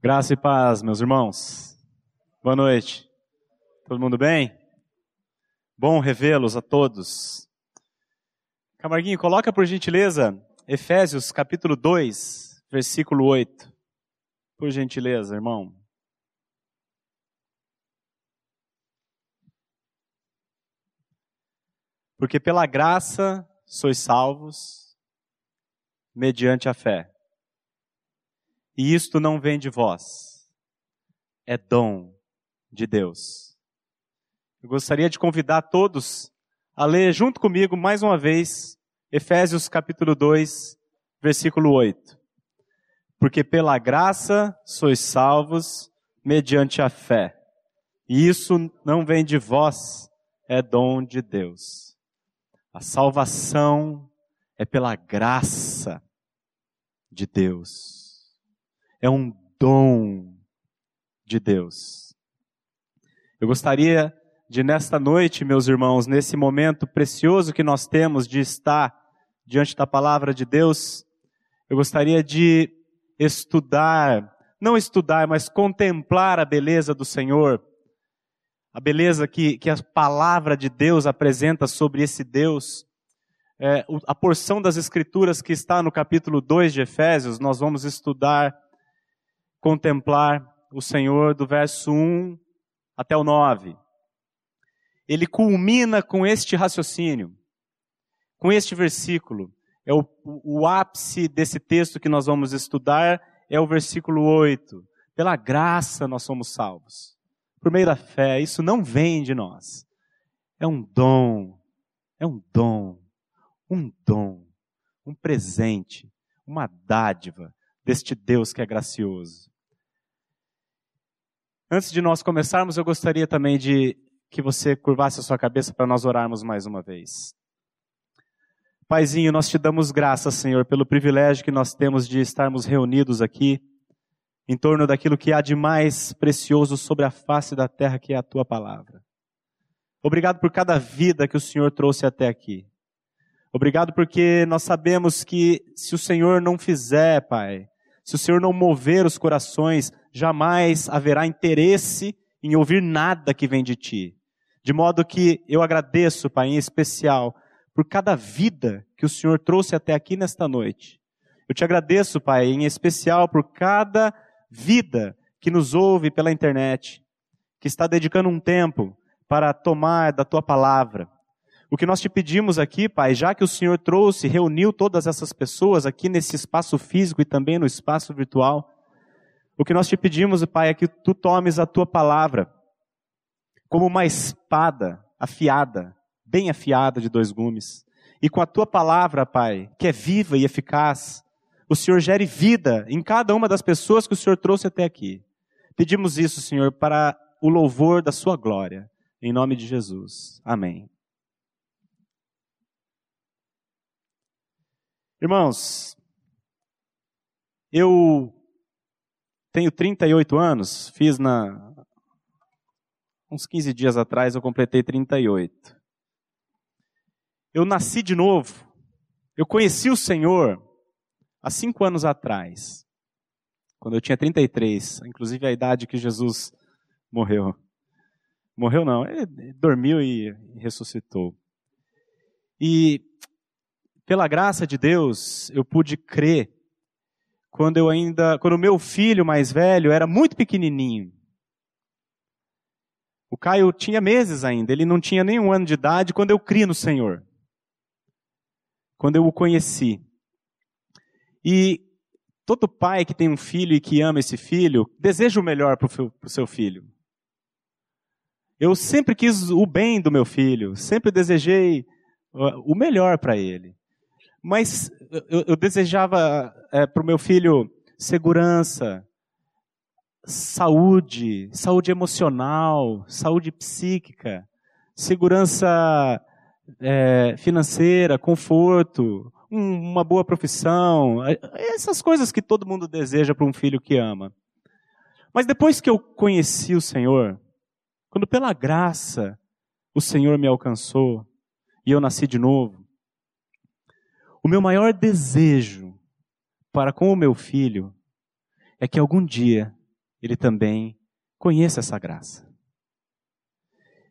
Graça e paz, meus irmãos. Boa noite. Todo mundo bem? Bom revê-los a todos. Camarguinho, coloca por gentileza Efésios capítulo 2, versículo 8. Por gentileza, irmão. Porque pela graça sois salvos mediante a fé. E isto não vem de vós, é dom de Deus. Eu gostaria de convidar todos a ler junto comigo mais uma vez Efésios capítulo 2, versículo 8. Porque pela graça sois salvos mediante a fé. E isso não vem de vós, é dom de Deus. A salvação é pela graça de Deus é um dom de Deus. Eu gostaria de, nesta noite, meus irmãos, nesse momento precioso que nós temos de estar diante da palavra de Deus, eu gostaria de estudar, não estudar, mas contemplar a beleza do Senhor, a beleza que, que a palavra de Deus apresenta sobre esse Deus. É, a porção das Escrituras que está no capítulo 2 de Efésios, nós vamos estudar contemplar o Senhor do verso 1 até o 9. Ele culmina com este raciocínio, com este versículo. É o, o, ápice desse texto que nós vamos estudar, é o versículo 8. Pela graça nós somos salvos. Por meio da fé, isso não vem de nós. É um dom, é um dom, um dom, um presente, uma dádiva deste Deus que é gracioso. Antes de nós começarmos, eu gostaria também de que você curvasse a sua cabeça para nós orarmos mais uma vez. Paizinho, nós te damos graças, Senhor, pelo privilégio que nós temos de estarmos reunidos aqui em torno daquilo que há de mais precioso sobre a face da terra, que é a tua palavra. Obrigado por cada vida que o Senhor trouxe até aqui. Obrigado porque nós sabemos que se o Senhor não fizer, Pai, se o Senhor não mover os corações, jamais haverá interesse em ouvir nada que vem de ti. De modo que eu agradeço, Pai, em especial, por cada vida que o Senhor trouxe até aqui nesta noite. Eu te agradeço, Pai, em especial por cada vida que nos ouve pela internet, que está dedicando um tempo para tomar da tua palavra, o que nós te pedimos aqui, Pai, já que o Senhor trouxe, reuniu todas essas pessoas aqui nesse espaço físico e também no espaço virtual, o que nós te pedimos, Pai, é que tu tomes a tua palavra como uma espada afiada, bem afiada de dois gumes, e com a tua palavra, Pai, que é viva e eficaz, o Senhor gere vida em cada uma das pessoas que o Senhor trouxe até aqui. Pedimos isso, Senhor, para o louvor da sua glória. Em nome de Jesus. Amém. Irmãos, eu tenho 38 anos, fiz na. Uns 15 dias atrás eu completei 38. Eu nasci de novo. Eu conheci o Senhor há cinco anos atrás, quando eu tinha 33, inclusive a idade que Jesus morreu. Morreu não, ele dormiu e ressuscitou. E pela graça de Deus, eu pude crer quando eu ainda, quando o meu filho mais velho era muito pequenininho. O Caio tinha meses ainda, ele não tinha nenhum ano de idade quando eu criei no Senhor. Quando eu o conheci. E todo pai que tem um filho e que ama esse filho, deseja o melhor para o seu filho. Eu sempre quis o bem do meu filho, sempre desejei uh, o melhor para ele. Mas eu, eu desejava é, para o meu filho segurança, saúde, saúde emocional, saúde psíquica, segurança é, financeira, conforto, um, uma boa profissão, é, essas coisas que todo mundo deseja para um filho que ama. Mas depois que eu conheci o Senhor, quando pela graça o Senhor me alcançou e eu nasci de novo, o meu maior desejo para com o meu filho é que algum dia ele também conheça essa graça.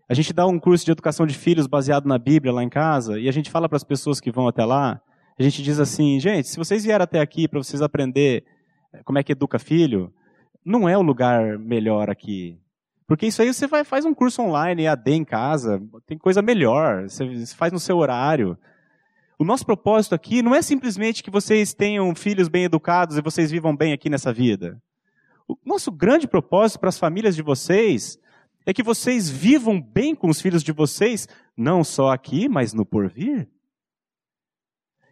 A gente dá um curso de educação de filhos baseado na Bíblia lá em casa e a gente fala para as pessoas que vão até lá, a gente diz assim, gente, se vocês vieram até aqui para vocês aprender eh, como é que educa filho, não é o lugar melhor aqui. Porque isso aí você vai, faz um curso online, EAD em casa, tem coisa melhor, você faz no seu horário. O nosso propósito aqui não é simplesmente que vocês tenham filhos bem educados e vocês vivam bem aqui nessa vida. O nosso grande propósito para as famílias de vocês é que vocês vivam bem com os filhos de vocês, não só aqui, mas no porvir.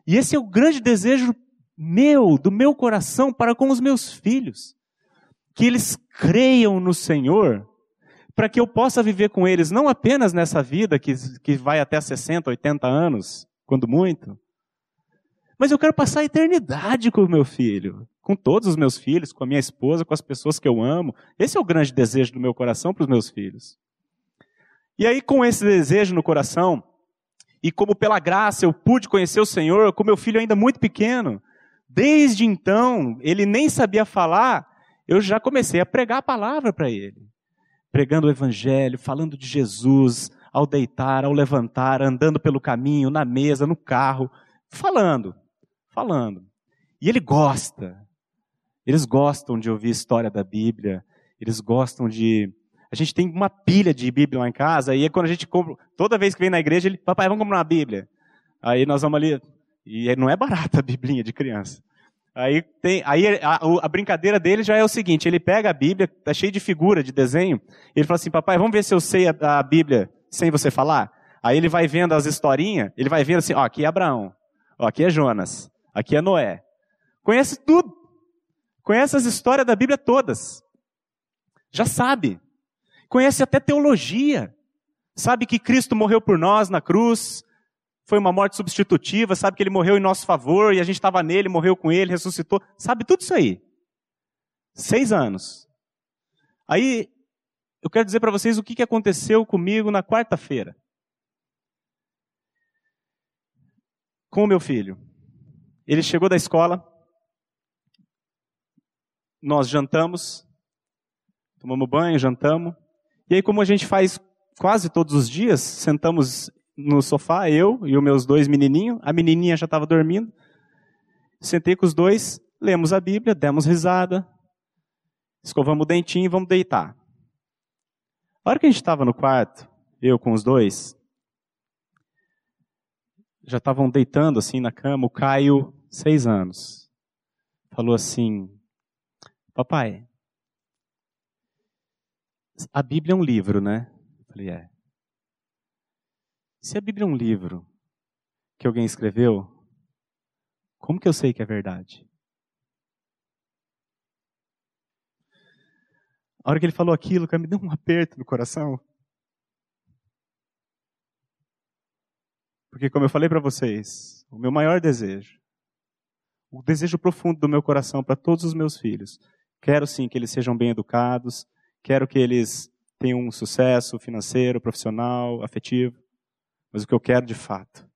E esse é o grande desejo meu, do meu coração para com os meus filhos. Que eles creiam no Senhor, para que eu possa viver com eles não apenas nessa vida que, que vai até 60, 80 anos, quando muito, mas eu quero passar a eternidade com o meu filho, com todos os meus filhos, com a minha esposa, com as pessoas que eu amo. Esse é o grande desejo do meu coração para os meus filhos. E aí, com esse desejo no coração, e como pela graça eu pude conhecer o Senhor com meu filho ainda muito pequeno, desde então, ele nem sabia falar, eu já comecei a pregar a palavra para ele. Pregando o Evangelho, falando de Jesus, ao deitar, ao levantar, andando pelo caminho, na mesa, no carro, falando falando. E ele gosta. Eles gostam de ouvir história da Bíblia. Eles gostam de. A gente tem uma pilha de Bíblia lá em casa, e é quando a gente compra. Toda vez que vem na igreja, ele, papai, vamos comprar uma Bíblia. Aí nós vamos ali. E não é barata a Biblinha de criança. Aí, tem, aí a, a, brincadeira dele já é o seguinte: ele pega a Bíblia, tá cheio de figura, de desenho, ele fala assim, papai, vamos ver se eu sei a, a Bíblia sem você falar. Aí ele vai vendo as historinhas, ele vai vendo assim, ó, aqui é Abraão, ó, aqui é Jonas, Aqui é Noé. Conhece tudo. Conhece as histórias da Bíblia todas. Já sabe. Conhece até teologia. Sabe que Cristo morreu por nós na cruz. Foi uma morte substitutiva. Sabe que ele morreu em nosso favor e a gente estava nele, morreu com ele, ressuscitou. Sabe tudo isso aí. Seis anos. Aí, eu quero dizer para vocês o que aconteceu comigo na quarta-feira. Com o meu filho. Ele chegou da escola, nós jantamos, tomamos banho, jantamos. E aí, como a gente faz quase todos os dias, sentamos no sofá, eu e os meus dois menininhos. A menininha já estava dormindo. Sentei com os dois, lemos a Bíblia, demos risada, escovamos o dentinho e vamos deitar. A hora que a gente estava no quarto, eu com os dois, já estavam deitando assim na cama, o Caio, seis anos, falou assim: Papai, a Bíblia é um livro, né? Eu falei: É. Se a Bíblia é um livro que alguém escreveu, como que eu sei que é verdade? A hora que ele falou aquilo, me deu um aperto no coração. Porque, como eu falei para vocês, o meu maior desejo, o desejo profundo do meu coração para todos os meus filhos, quero sim que eles sejam bem educados, quero que eles tenham um sucesso financeiro, profissional, afetivo, mas o que eu quero de fato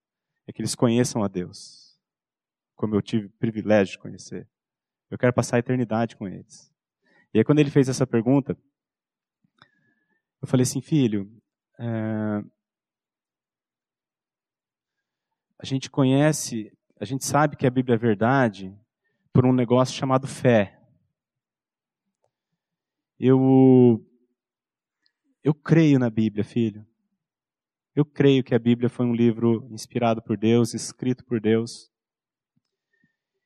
é que eles conheçam a Deus, como eu tive o privilégio de conhecer. Eu quero passar a eternidade com eles. E aí, quando ele fez essa pergunta, eu falei assim, filho, é, a gente conhece, a gente sabe que a Bíblia é verdade por um negócio chamado fé. Eu eu creio na Bíblia, filho. Eu creio que a Bíblia foi um livro inspirado por Deus, escrito por Deus.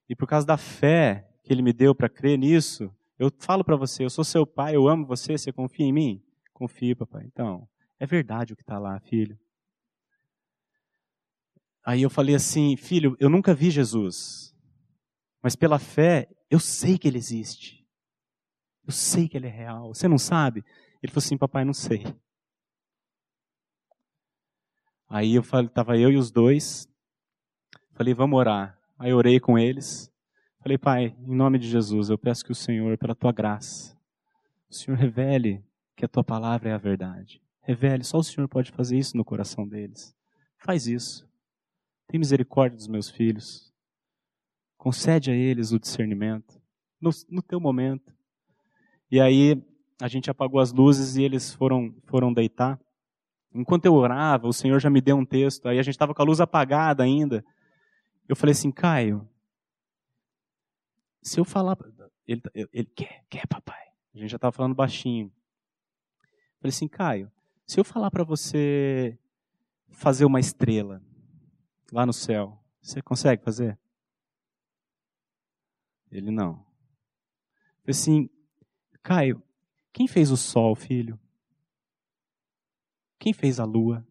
E por causa da fé que ele me deu para crer nisso, eu falo para você, eu sou seu pai, eu amo você, você confia em mim? Confio, papai. Então, é verdade o que está lá, filho. Aí eu falei assim, filho, eu nunca vi Jesus, mas pela fé eu sei que ele existe. Eu sei que ele é real. Você não sabe? Ele falou assim, papai, não sei. Aí eu falei, tava eu e os dois. Falei, vamos orar. Aí orei com eles. Falei, pai, em nome de Jesus, eu peço que o Senhor, pela tua graça, o Senhor revele que a tua palavra é a verdade. Revele, só o Senhor pode fazer isso no coração deles. Faz isso. Tem misericórdia dos meus filhos. Concede a eles o discernimento no, no teu momento. E aí a gente apagou as luzes e eles foram, foram deitar. Enquanto eu orava, o Senhor já me deu um texto. Aí a gente estava com a luz apagada ainda. Eu falei assim, Caio, se eu falar. Ele, ele quer, quer, papai. A gente já estava falando baixinho. Falei assim, Caio, se eu falar para você fazer uma estrela lá no céu, você consegue fazer? Ele não. Falei assim, Caio, quem fez o sol, filho? Quem fez a lua?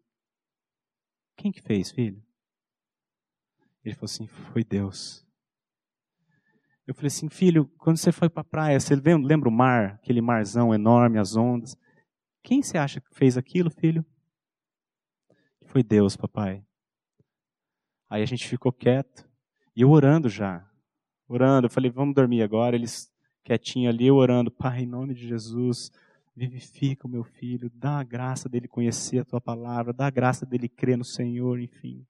Quem que fez, filho? Ele falou assim: Foi Deus. Eu falei assim, filho, quando você foi para a praia, você lembra o mar, aquele marzão enorme, as ondas? Quem você acha que fez aquilo, filho? Foi Deus, papai. Aí a gente ficou quieto e eu orando já, orando. Eu falei, vamos dormir agora. Eles quietinho ali, eu orando, Pai, em nome de Jesus, vivifica o meu filho, dá a graça dele conhecer a tua palavra, dá a graça dele crer no Senhor, enfim.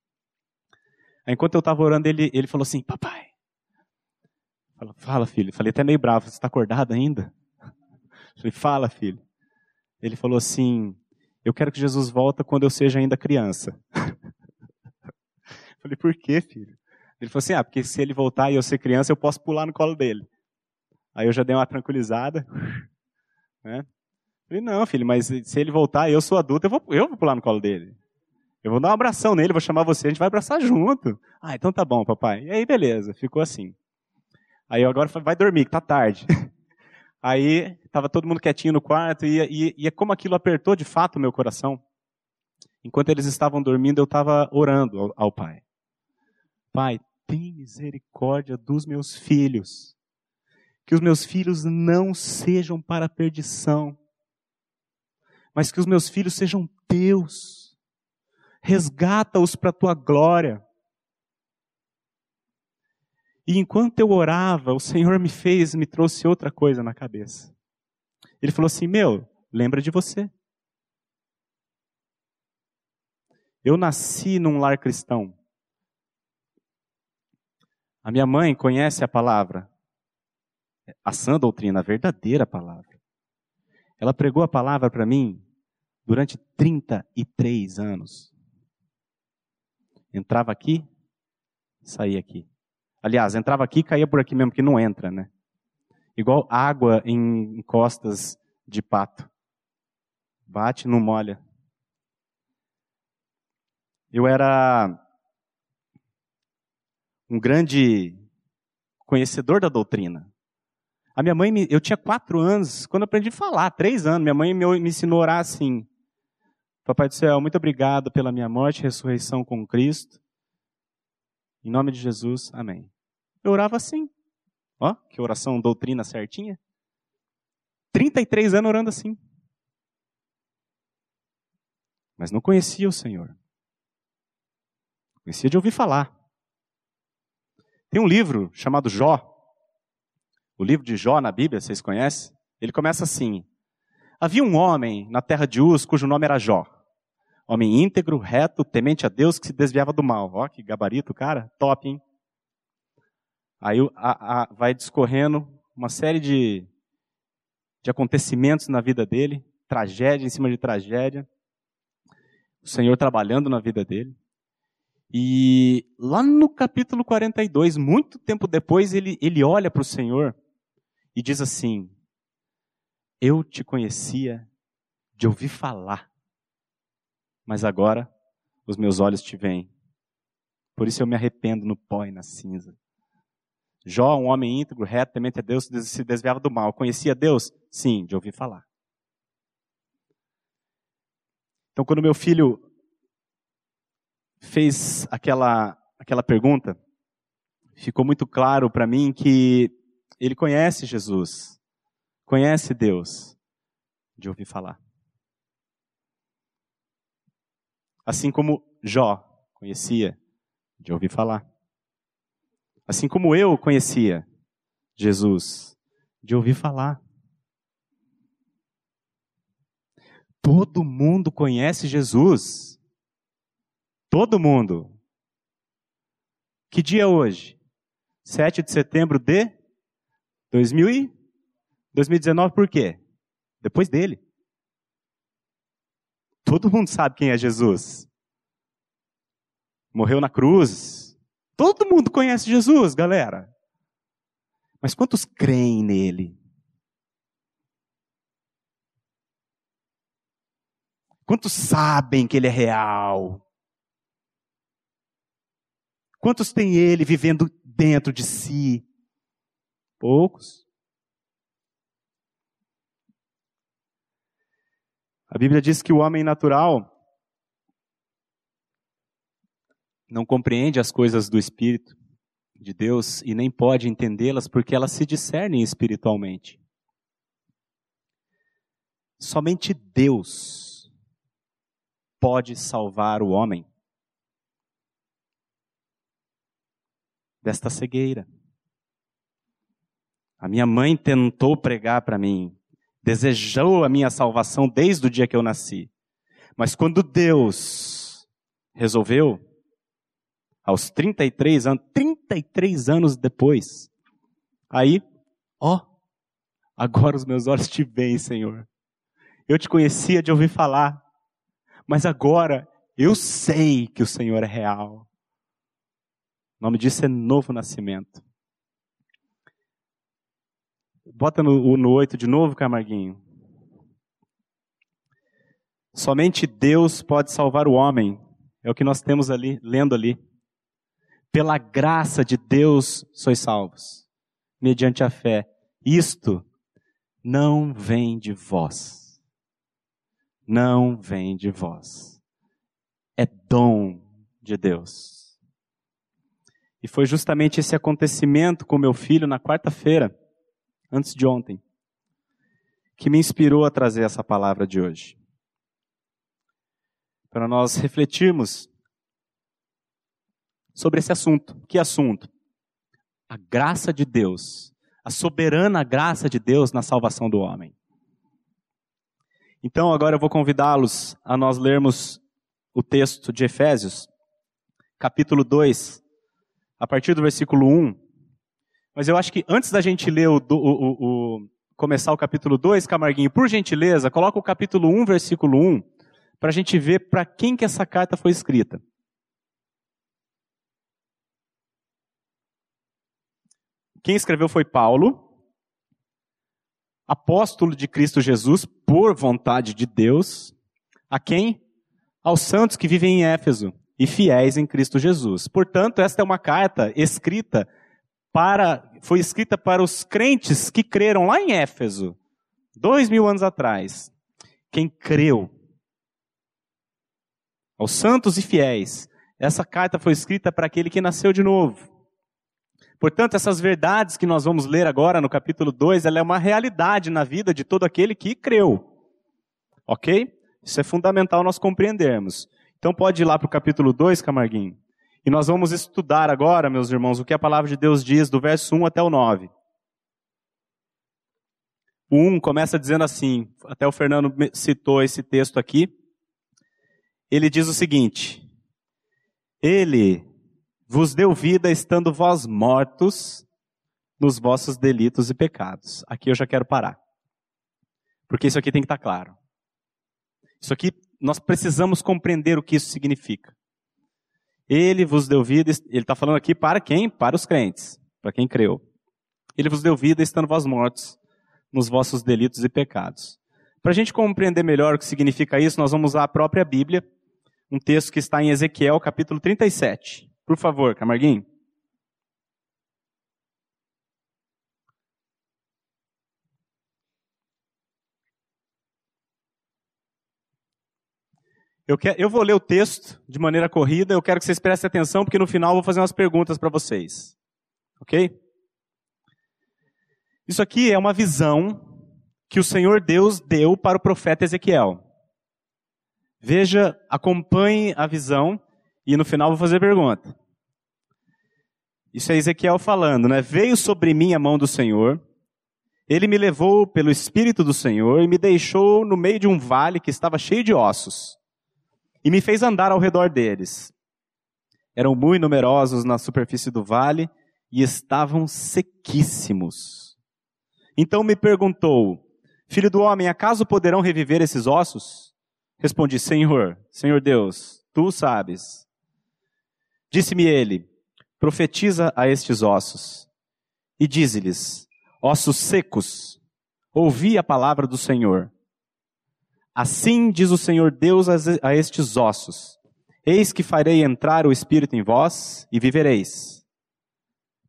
Aí, enquanto eu estava orando, ele, ele falou assim: Papai, fala, fala filho. Falei até meio bravo: Você está acordado ainda? Falei: Fala, filho. Ele falou assim: Eu quero que Jesus volta quando eu seja ainda criança. Falei: Por quê, filho? Ele falou assim: Ah, porque se ele voltar e eu ser criança, eu posso pular no colo dele. Aí eu já dei uma tranquilizada. Né? Falei, não, filho, mas se ele voltar e eu sou adulto, eu vou, eu vou pular no colo dele. Eu vou dar um abração nele, vou chamar você, a gente vai abraçar junto. Ah, então tá bom, papai. E aí, beleza, ficou assim. Aí eu agora falei, vai dormir, que tá tarde. Aí tava todo mundo quietinho no quarto e, e, e é como aquilo apertou de fato o meu coração. Enquanto eles estavam dormindo, eu estava orando ao, ao Pai. Pai, tem misericórdia dos meus filhos. Que os meus filhos não sejam para a perdição, mas que os meus filhos sejam teus. Resgata-os para a tua glória. E enquanto eu orava, o Senhor me fez, me trouxe outra coisa na cabeça. Ele falou assim: Meu, lembra de você. Eu nasci num lar cristão. A minha mãe conhece a palavra, a sã doutrina, a verdadeira palavra. Ela pregou a palavra para mim durante 33 anos. Entrava aqui, saía aqui. Aliás, entrava aqui e caía por aqui mesmo, que não entra, né? Igual água em costas de pato. Bate, não molha. Eu era um grande conhecedor da doutrina. A minha mãe, eu tinha quatro anos, quando aprendi a falar, três anos, minha mãe me ensinou a orar assim. Papai do céu, muito obrigado pela minha morte e ressurreição com Cristo. Em nome de Jesus, amém. Eu orava assim. Ó, que oração, doutrina certinha. 33 anos orando assim. Mas não conhecia o Senhor. Conhecia de ouvir falar. Tem um livro chamado Jó, o livro de Jó na Bíblia, vocês conhecem? Ele começa assim: Havia um homem na terra de Uz cujo nome era Jó. Homem íntegro, reto, temente a Deus que se desviava do mal. Ó, que gabarito, cara. Top, hein? Aí a, a, vai discorrendo uma série de, de acontecimentos na vida dele, tragédia em cima de tragédia. O Senhor trabalhando na vida dele. E lá no capítulo 42, muito tempo depois, ele, ele olha para o Senhor e diz assim: Eu te conhecia de ouvir falar, mas agora os meus olhos te veem. Por isso eu me arrependo no pó e na cinza. Jó, um homem íntegro, reto, temente a Deus, se desviava do mal. Conhecia Deus? Sim, de ouvir falar. Então, quando meu filho fez aquela, aquela pergunta, ficou muito claro para mim que ele conhece Jesus, conhece Deus, de ouvir falar. Assim como Jó conhecia, de ouvir falar. Assim como eu conhecia Jesus, de ouvir falar. Todo mundo conhece Jesus. Todo mundo. Que dia é hoje? 7 de setembro de 2000 e 2019 por quê? Depois dele. Todo mundo sabe quem é Jesus. Morreu na cruz. Todo mundo conhece Jesus, galera. Mas quantos creem nele? Quantos sabem que ele é real? Quantos têm ele vivendo dentro de si? Poucos. A Bíblia diz que o homem natural não compreende as coisas do Espírito de Deus e nem pode entendê-las porque elas se discernem espiritualmente. Somente Deus pode salvar o homem desta cegueira. A minha mãe tentou pregar para mim, desejou a minha salvação desde o dia que eu nasci. Mas quando Deus resolveu, aos 33 anos, 33 anos depois, aí, ó, agora os meus olhos te veem, Senhor. Eu te conhecia de ouvir falar, mas agora eu sei que o Senhor é real. O nome disso é novo nascimento. Bota no, no 8 de novo, Camarguinho. Somente Deus pode salvar o homem. É o que nós temos ali, lendo ali. Pela graça de Deus sois salvos, mediante a fé. Isto não vem de vós. Não vem de vós. É dom de Deus. E foi justamente esse acontecimento com meu filho na quarta-feira antes de ontem, que me inspirou a trazer essa palavra de hoje. Para nós refletirmos sobre esse assunto. Que assunto? A graça de Deus, a soberana graça de Deus na salvação do homem. Então, agora eu vou convidá-los a nós lermos o texto de Efésios, capítulo 2, a partir do versículo 1 mas eu acho que antes da gente ler o, o, o, o começar o capítulo 2, Camarguinho, por gentileza, coloca o capítulo 1, versículo 1, para a gente ver para quem que essa carta foi escrita. Quem escreveu foi Paulo, apóstolo de Cristo Jesus, por vontade de Deus, a quem? Aos santos que vivem em Éfeso e fiéis em Cristo Jesus. Portanto, esta é uma carta escrita para, foi escrita para os crentes que creram lá em Éfeso, dois mil anos atrás. Quem creu, aos santos e fiéis, essa carta foi escrita para aquele que nasceu de novo. Portanto, essas verdades que nós vamos ler agora no capítulo 2, ela é uma realidade na vida de todo aquele que creu. Ok? Isso é fundamental nós compreendermos. Então pode ir lá para o capítulo 2, Camarguinho. E nós vamos estudar agora, meus irmãos, o que a palavra de Deus diz do verso 1 até o 9. O 1 começa dizendo assim, até o Fernando citou esse texto aqui. Ele diz o seguinte: Ele vos deu vida estando vós mortos nos vossos delitos e pecados. Aqui eu já quero parar. Porque isso aqui tem que estar claro. Isso aqui nós precisamos compreender o que isso significa. Ele vos deu vida, ele está falando aqui para quem? Para os crentes, para quem creu. Ele vos deu vida estando vós mortos nos vossos delitos e pecados. Para a gente compreender melhor o que significa isso, nós vamos usar a própria Bíblia, um texto que está em Ezequiel, capítulo 37. Por favor, Camarguinho. Eu, quero, eu vou ler o texto de maneira corrida, eu quero que vocês prestem atenção, porque no final eu vou fazer umas perguntas para vocês. Ok? Isso aqui é uma visão que o Senhor Deus deu para o profeta Ezequiel. Veja, acompanhe a visão e no final vou fazer pergunta. Isso é Ezequiel falando, né? Veio sobre mim a mão do Senhor, ele me levou pelo Espírito do Senhor e me deixou no meio de um vale que estava cheio de ossos e me fez andar ao redor deles. Eram muito numerosos na superfície do vale e estavam sequíssimos. Então me perguntou: Filho do homem, acaso poderão reviver esses ossos? Respondi: Senhor, Senhor Deus, tu sabes. Disse-me ele: Profetiza a estes ossos e dize-lhes: Ossos secos, ouvi a palavra do Senhor. Assim diz o Senhor Deus a estes ossos: Eis que farei entrar o espírito em vós e vivereis.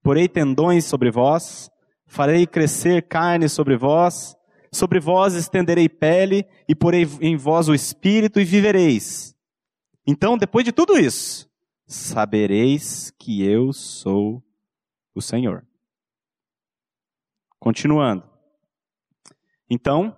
Porei tendões sobre vós, farei crescer carne sobre vós, sobre vós estenderei pele e porei em vós o espírito e vivereis. Então, depois de tudo isso, sabereis que eu sou o Senhor. Continuando. Então,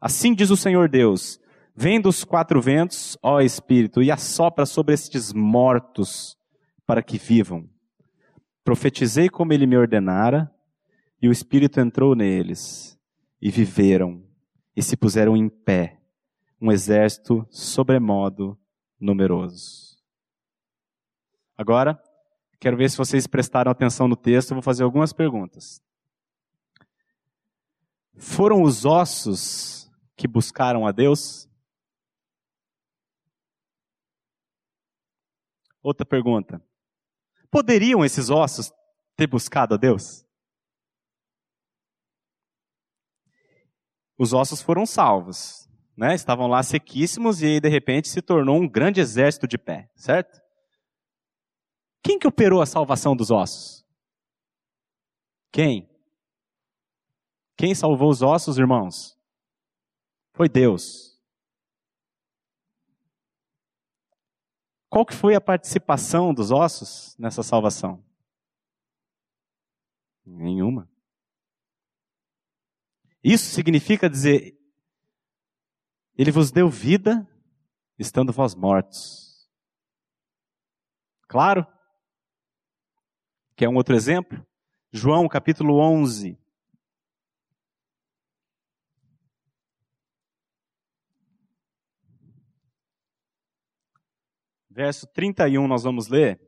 Assim diz o Senhor Deus: Vem dos quatro ventos, ó Espírito, e assopra sobre estes mortos para que vivam. Profetizei como ele me ordenara, e o Espírito entrou neles, e viveram, e se puseram em pé, um exército sobremodo numeroso. Agora, quero ver se vocês prestaram atenção no texto, vou fazer algumas perguntas. Foram os ossos que buscaram a Deus? Outra pergunta. Poderiam esses ossos ter buscado a Deus? Os ossos foram salvos, né? Estavam lá sequíssimos e aí de repente se tornou um grande exército de pé, certo? Quem que operou a salvação dos ossos? Quem? Quem salvou os ossos, irmãos? Foi Deus. Qual que foi a participação dos ossos nessa salvação? Nenhuma. Isso significa dizer, Ele vos deu vida, estando vós mortos. Claro? Quer um outro exemplo? João capítulo 11, verso 31, nós vamos ler.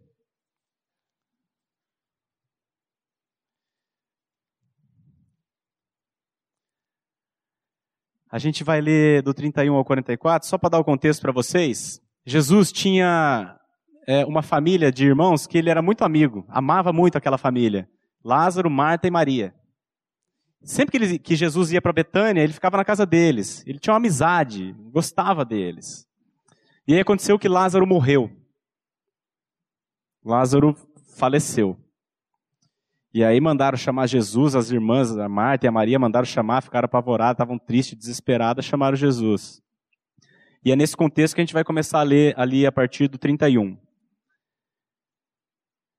A gente vai ler do 31 ao 44, só para dar o contexto para vocês. Jesus tinha é, uma família de irmãos que ele era muito amigo, amava muito aquela família. Lázaro, Marta e Maria. Sempre que, ele, que Jesus ia para Betânia, ele ficava na casa deles. Ele tinha uma amizade, gostava deles. E aí aconteceu que Lázaro morreu. Lázaro faleceu. E aí mandaram chamar Jesus, as irmãs, a Marta e a Maria, mandaram chamar, ficaram apavoradas, estavam tristes, desesperadas, chamaram Jesus. E é nesse contexto que a gente vai começar a ler ali a partir do 31.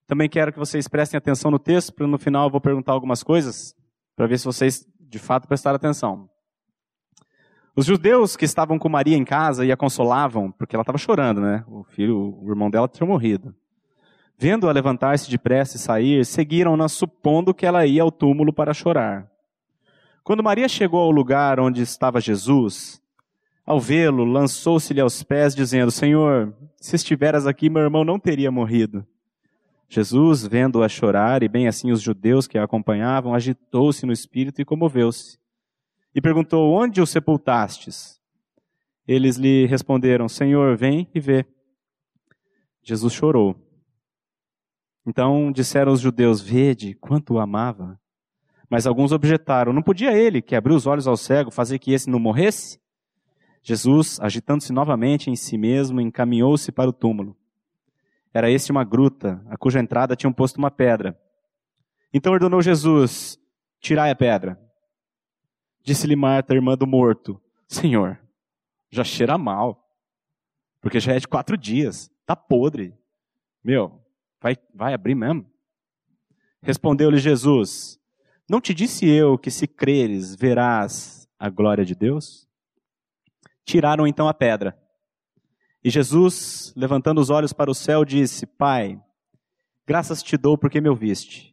Também quero que vocês prestem atenção no texto, para no final eu vou perguntar algumas coisas, para ver se vocês de fato prestaram atenção. Os judeus que estavam com Maria em casa e a consolavam, porque ela estava chorando, né? O filho, o irmão dela tinha morrido. Vendo-a levantar-se depressa e sair, seguiram-na supondo que ela ia ao túmulo para chorar. Quando Maria chegou ao lugar onde estava Jesus, ao vê-lo, lançou-se-lhe aos pés, dizendo: Senhor, se estiveras aqui, meu irmão não teria morrido. Jesus, vendo-a chorar, e bem assim os judeus que a acompanhavam, agitou-se no espírito e comoveu-se e perguntou: Onde o sepultastes? Eles lhe responderam: Senhor, vem e vê. Jesus chorou. Então disseram os judeus: Vede quanto o amava. Mas alguns objetaram: Não podia ele, que abriu os olhos ao cego, fazer que esse não morresse? Jesus, agitando-se novamente em si mesmo, encaminhou-se para o túmulo. Era este uma gruta, a cuja entrada tinham posto uma pedra. Então ordenou Jesus: Tirai a pedra. Disse-lhe Marta, irmã do morto: Senhor, já cheira mal, porque já é de quatro dias, tá podre. Meu, vai, vai abrir mesmo? Respondeu-lhe Jesus: Não te disse eu que se creres, verás a glória de Deus? Tiraram então a pedra. E Jesus, levantando os olhos para o céu, disse: Pai, graças te dou porque me ouviste.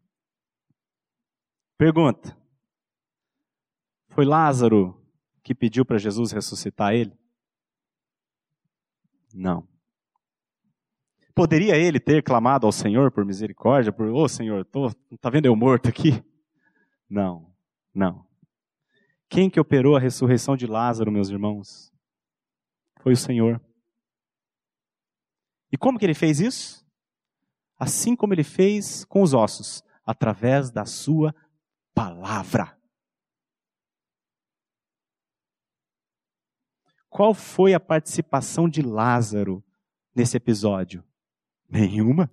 Pergunta: Foi Lázaro que pediu para Jesus ressuscitar ele? Não. Poderia ele ter clamado ao Senhor por misericórdia, por, ô oh, Senhor, tô, tá vendo eu morto aqui? Não, não. Quem que operou a ressurreição de Lázaro, meus irmãos? Foi o Senhor. E como que ele fez isso? Assim como ele fez com os ossos, através da sua palavra. Qual foi a participação de Lázaro nesse episódio? Nenhuma.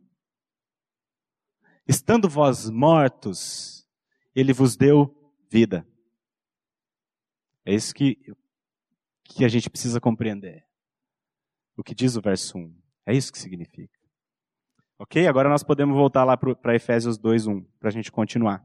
Estando vós mortos, ele vos deu vida. É isso que, que a gente precisa compreender. O que diz o verso 1. É isso que significa. Ok? Agora nós podemos voltar lá para Efésios 2.1, para a gente continuar.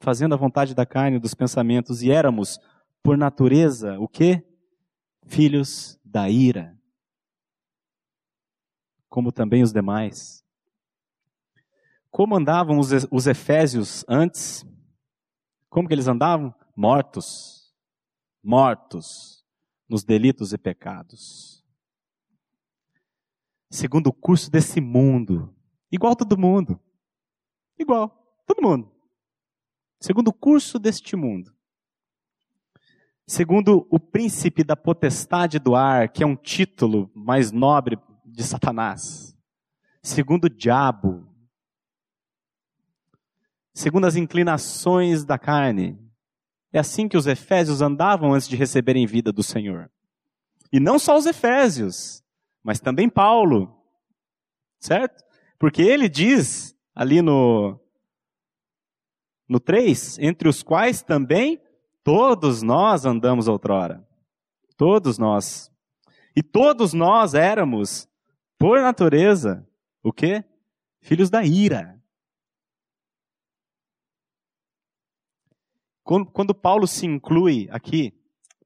fazendo a vontade da carne e dos pensamentos, e éramos, por natureza, o quê? Filhos da ira, como também os demais. Como andavam os, os efésios antes? Como que eles andavam? Mortos. Mortos nos delitos e pecados. Segundo o curso desse mundo. Igual todo mundo. Igual. Todo mundo segundo o curso deste mundo, segundo o príncipe da potestade do ar, que é um título mais nobre de Satanás, segundo o diabo, segundo as inclinações da carne. É assim que os efésios andavam antes de receberem vida do Senhor. E não só os efésios, mas também Paulo. Certo? Porque ele diz ali no no 3, entre os quais também todos nós andamos outrora. Todos nós. E todos nós éramos, por natureza, o quê? Filhos da ira. Quando, Paulo se inclui aqui,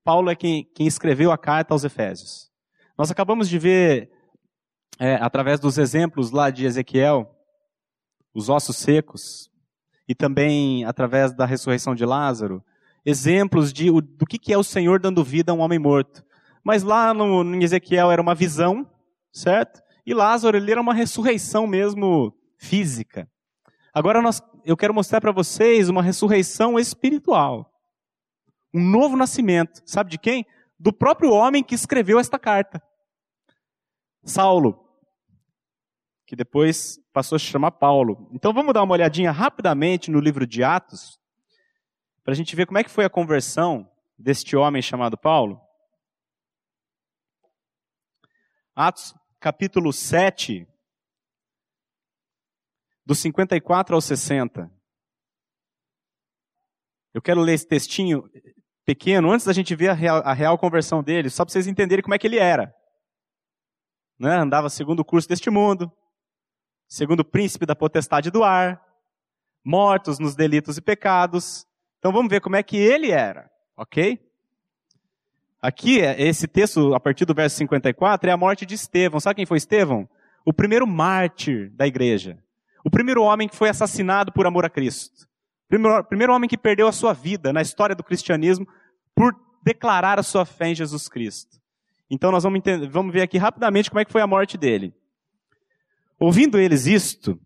Paulo é quem, quem escreveu a carta aos Efésios. Nós acabamos de ver, é, através dos exemplos lá de Ezequiel, os ossos secos, e também através da ressurreição de Lázaro, exemplos de, do que é o Senhor dando vida a um homem morto. Mas lá no, em Ezequiel era uma visão, certo? E Lázaro ele era uma ressurreição mesmo física. Agora nós, eu quero mostrar para vocês uma ressurreição espiritual. Um novo nascimento. Sabe de quem? Do próprio homem que escreveu esta carta. Saulo, que depois passou a se chamar Paulo. Então vamos dar uma olhadinha rapidamente no livro de Atos, para a gente ver como é que foi a conversão deste homem chamado Paulo. Atos capítulo 7, do 54 ao 60. Eu quero ler esse textinho pequeno antes da gente ver a real, a real conversão dele, só para vocês entenderem como é que ele era. Né? Andava segundo o curso deste mundo, segundo o príncipe da potestade do ar, mortos nos delitos e pecados. Então vamos ver como é que ele era. ok? Aqui, esse texto, a partir do verso 54, é a morte de Estevão. Sabe quem foi Estevão? O primeiro mártir da igreja. O primeiro homem que foi assassinado por amor a Cristo. Primeiro, primeiro homem que perdeu a sua vida na história do cristianismo por declarar a sua fé em Jesus Cristo. Então nós vamos, entender, vamos ver aqui rapidamente como é que foi a morte dele. Ouvindo eles isto,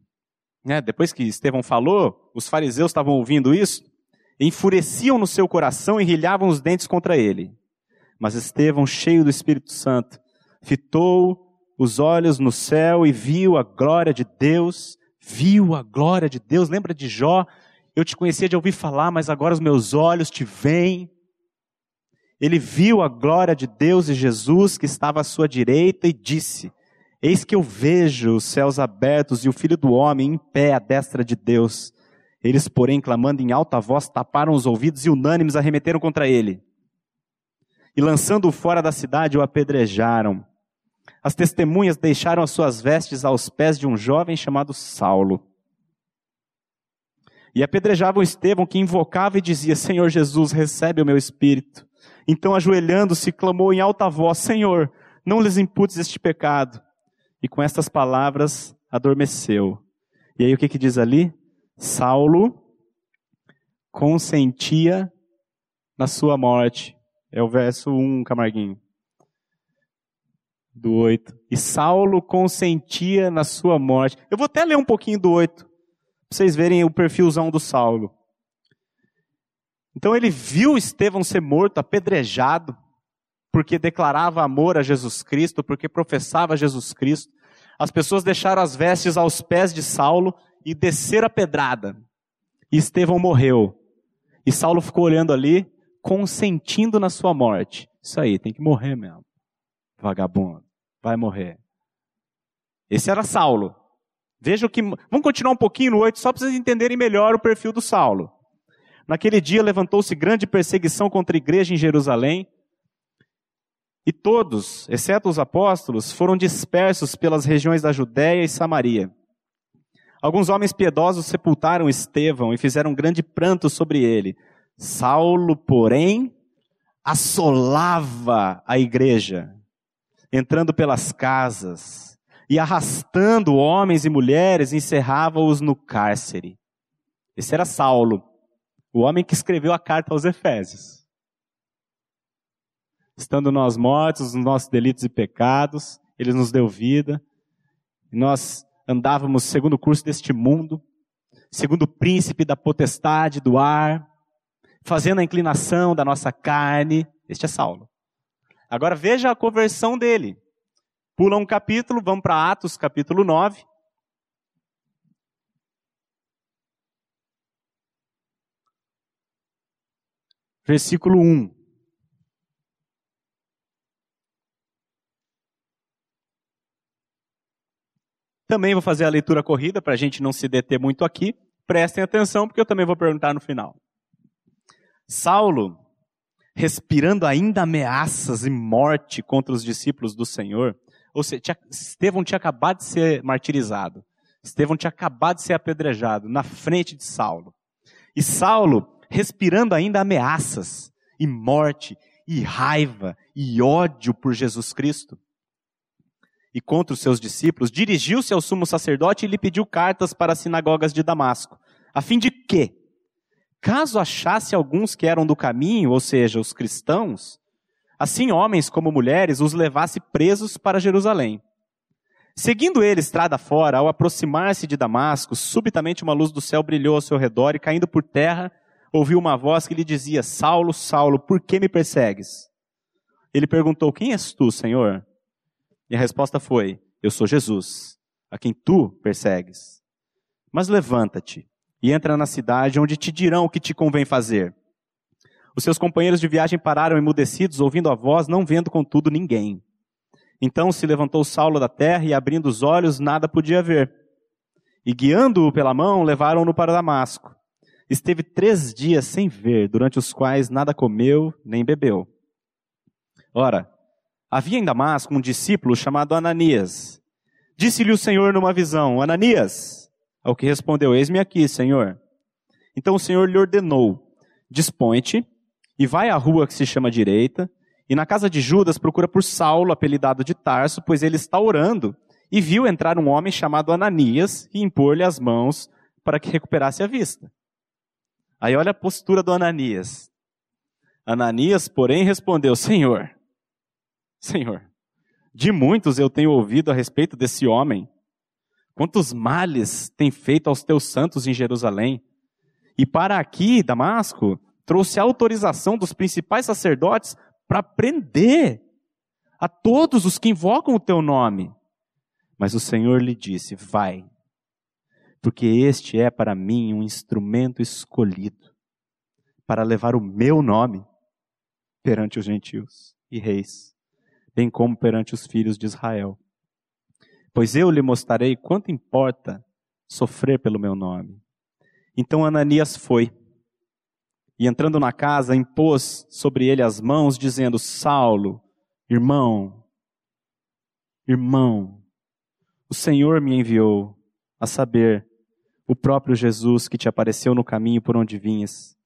né, depois que Estevão falou, os fariseus estavam ouvindo isso, enfureciam no seu coração e rilhavam os dentes contra ele. Mas Estevão, cheio do Espírito Santo, fitou os olhos no céu e viu a glória de Deus, viu a glória de Deus. Lembra de Jó? Eu te conhecia de ouvir falar, mas agora os meus olhos te veem. Ele viu a glória de Deus e Jesus que estava à sua direita e disse: Eis que eu vejo os céus abertos e o filho do homem em pé à destra de Deus. Eles, porém, clamando em alta voz, taparam os ouvidos e unânimes arremeteram contra ele e lançando-o fora da cidade, o apedrejaram. As testemunhas deixaram as suas vestes aos pés de um jovem chamado Saulo. E apedrejavam Estevão, que invocava e dizia: Senhor Jesus, recebe o meu espírito. Então, ajoelhando-se, clamou em alta voz: Senhor, não lhes imputes este pecado. E com estas palavras adormeceu. E aí o que, que diz ali? Saulo consentia na sua morte. É o verso 1, Camarguinho. Do 8. E Saulo consentia na sua morte. Eu vou até ler um pouquinho do 8, para vocês verem o perfilzão do Saulo. Então ele viu Estevão ser morto, apedrejado, porque declarava amor a Jesus Cristo, porque professava Jesus Cristo. As pessoas deixaram as vestes aos pés de Saulo e desceram a pedrada. E Estevão morreu. E Saulo ficou olhando ali, consentindo na sua morte. Isso aí, tem que morrer mesmo. Vagabundo, vai morrer. Esse era Saulo. Veja o que. Vamos continuar um pouquinho no 8, só para vocês entenderem melhor o perfil do Saulo. Naquele dia levantou-se grande perseguição contra a igreja em Jerusalém, e todos, exceto os apóstolos, foram dispersos pelas regiões da Judéia e Samaria. Alguns homens piedosos sepultaram Estevão e fizeram grande pranto sobre ele. Saulo, porém, assolava a igreja, entrando pelas casas e arrastando homens e mulheres, encerrava-os no cárcere. Esse era Saulo, o homem que escreveu a carta aos Efésios. Estando nós mortos nos nossos delitos e pecados, ele nos deu vida, nós andávamos segundo o curso deste mundo, segundo o príncipe da potestade do ar, fazendo a inclinação da nossa carne. Este é Saulo. Agora veja a conversão dele. Pula um capítulo, vamos para Atos, capítulo 9. Versículo 1. Também vou fazer a leitura corrida para a gente não se deter muito aqui. Prestem atenção, porque eu também vou perguntar no final. Saulo, respirando ainda ameaças e morte contra os discípulos do Senhor, ou seja, tinha, Estevão tinha acabado de ser martirizado. Estevão tinha acabado de ser apedrejado na frente de Saulo. E Saulo, respirando ainda ameaças e morte e raiva e ódio por Jesus Cristo e contra os seus discípulos, dirigiu-se ao sumo sacerdote e lhe pediu cartas para as sinagogas de Damasco, a fim de que, Caso achasse alguns que eram do caminho, ou seja, os cristãos, assim homens como mulheres os levasse presos para Jerusalém. Seguindo ele estrada fora, ao aproximar-se de Damasco, subitamente uma luz do céu brilhou ao seu redor e caindo por terra, ouviu uma voz que lhe dizia: Saulo, Saulo, por que me persegues? Ele perguntou: Quem és tu, Senhor? E a resposta foi: Eu sou Jesus, a quem tu persegues. Mas levanta-te e entra na cidade, onde te dirão o que te convém fazer. Os seus companheiros de viagem pararam emudecidos, ouvindo a voz, não vendo contudo ninguém. Então se levantou Saulo da terra e, abrindo os olhos, nada podia ver. E guiando-o pela mão, levaram-no para Damasco. Esteve três dias sem ver, durante os quais nada comeu nem bebeu. Ora, havia em Damasco um discípulo chamado Ananias. Disse-lhe o Senhor numa visão: Ananias. Ao que respondeu: Eis-me aqui, Senhor. Então o Senhor lhe ordenou: Dispõe-te e vai à rua que se chama direita, e na casa de Judas procura por Saulo, apelidado de Tarso, pois ele está orando, e viu entrar um homem chamado Ananias e impor-lhe as mãos para que recuperasse a vista. Aí olha a postura do Ananias. Ananias, porém, respondeu: Senhor, Senhor, de muitos eu tenho ouvido a respeito desse homem. Quantos males tem feito aos teus santos em Jerusalém? E para aqui, Damasco, trouxe autorização dos principais sacerdotes para prender a todos os que invocam o teu nome. Mas o Senhor lhe disse: Vai, porque este é para mim um instrumento escolhido para levar o meu nome perante os gentios e reis, bem como perante os filhos de Israel. Pois eu lhe mostrarei quanto importa sofrer pelo meu nome. Então Ananias foi e entrando na casa, impôs sobre ele as mãos, dizendo: Saulo, irmão, irmão, o Senhor me enviou, a saber, o próprio Jesus que te apareceu no caminho por onde vinhas,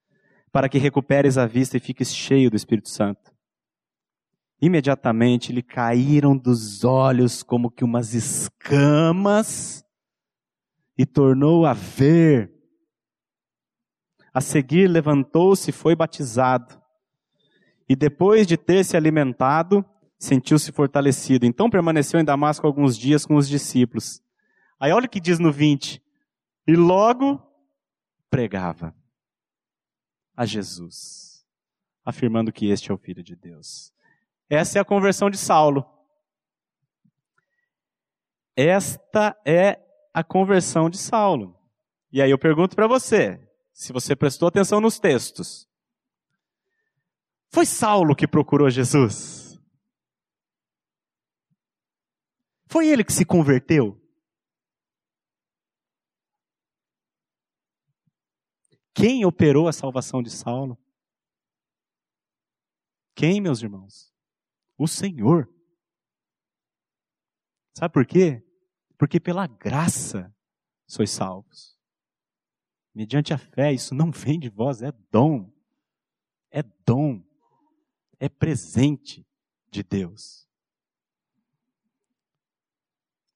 para que recuperes a vista e fiques cheio do Espírito Santo. Imediatamente lhe caíram dos olhos como que umas escamas e tornou a ver a seguir, levantou-se e foi batizado. E depois de ter se alimentado, sentiu-se fortalecido. Então permaneceu em Damasco alguns dias com os discípulos. Aí olha o que diz no 20. E logo pregava a Jesus, afirmando que este é o Filho de Deus. Essa é a conversão de Saulo. Esta é a conversão de Saulo. E aí eu pergunto para você: se você prestou atenção nos textos. Foi Saulo que procurou Jesus? Foi ele que se converteu? Quem operou a salvação de Saulo? Quem, meus irmãos? O Senhor. Sabe por quê? Porque pela graça sois salvos mediante a fé, isso não vem de vós, é dom. É dom. É presente de Deus.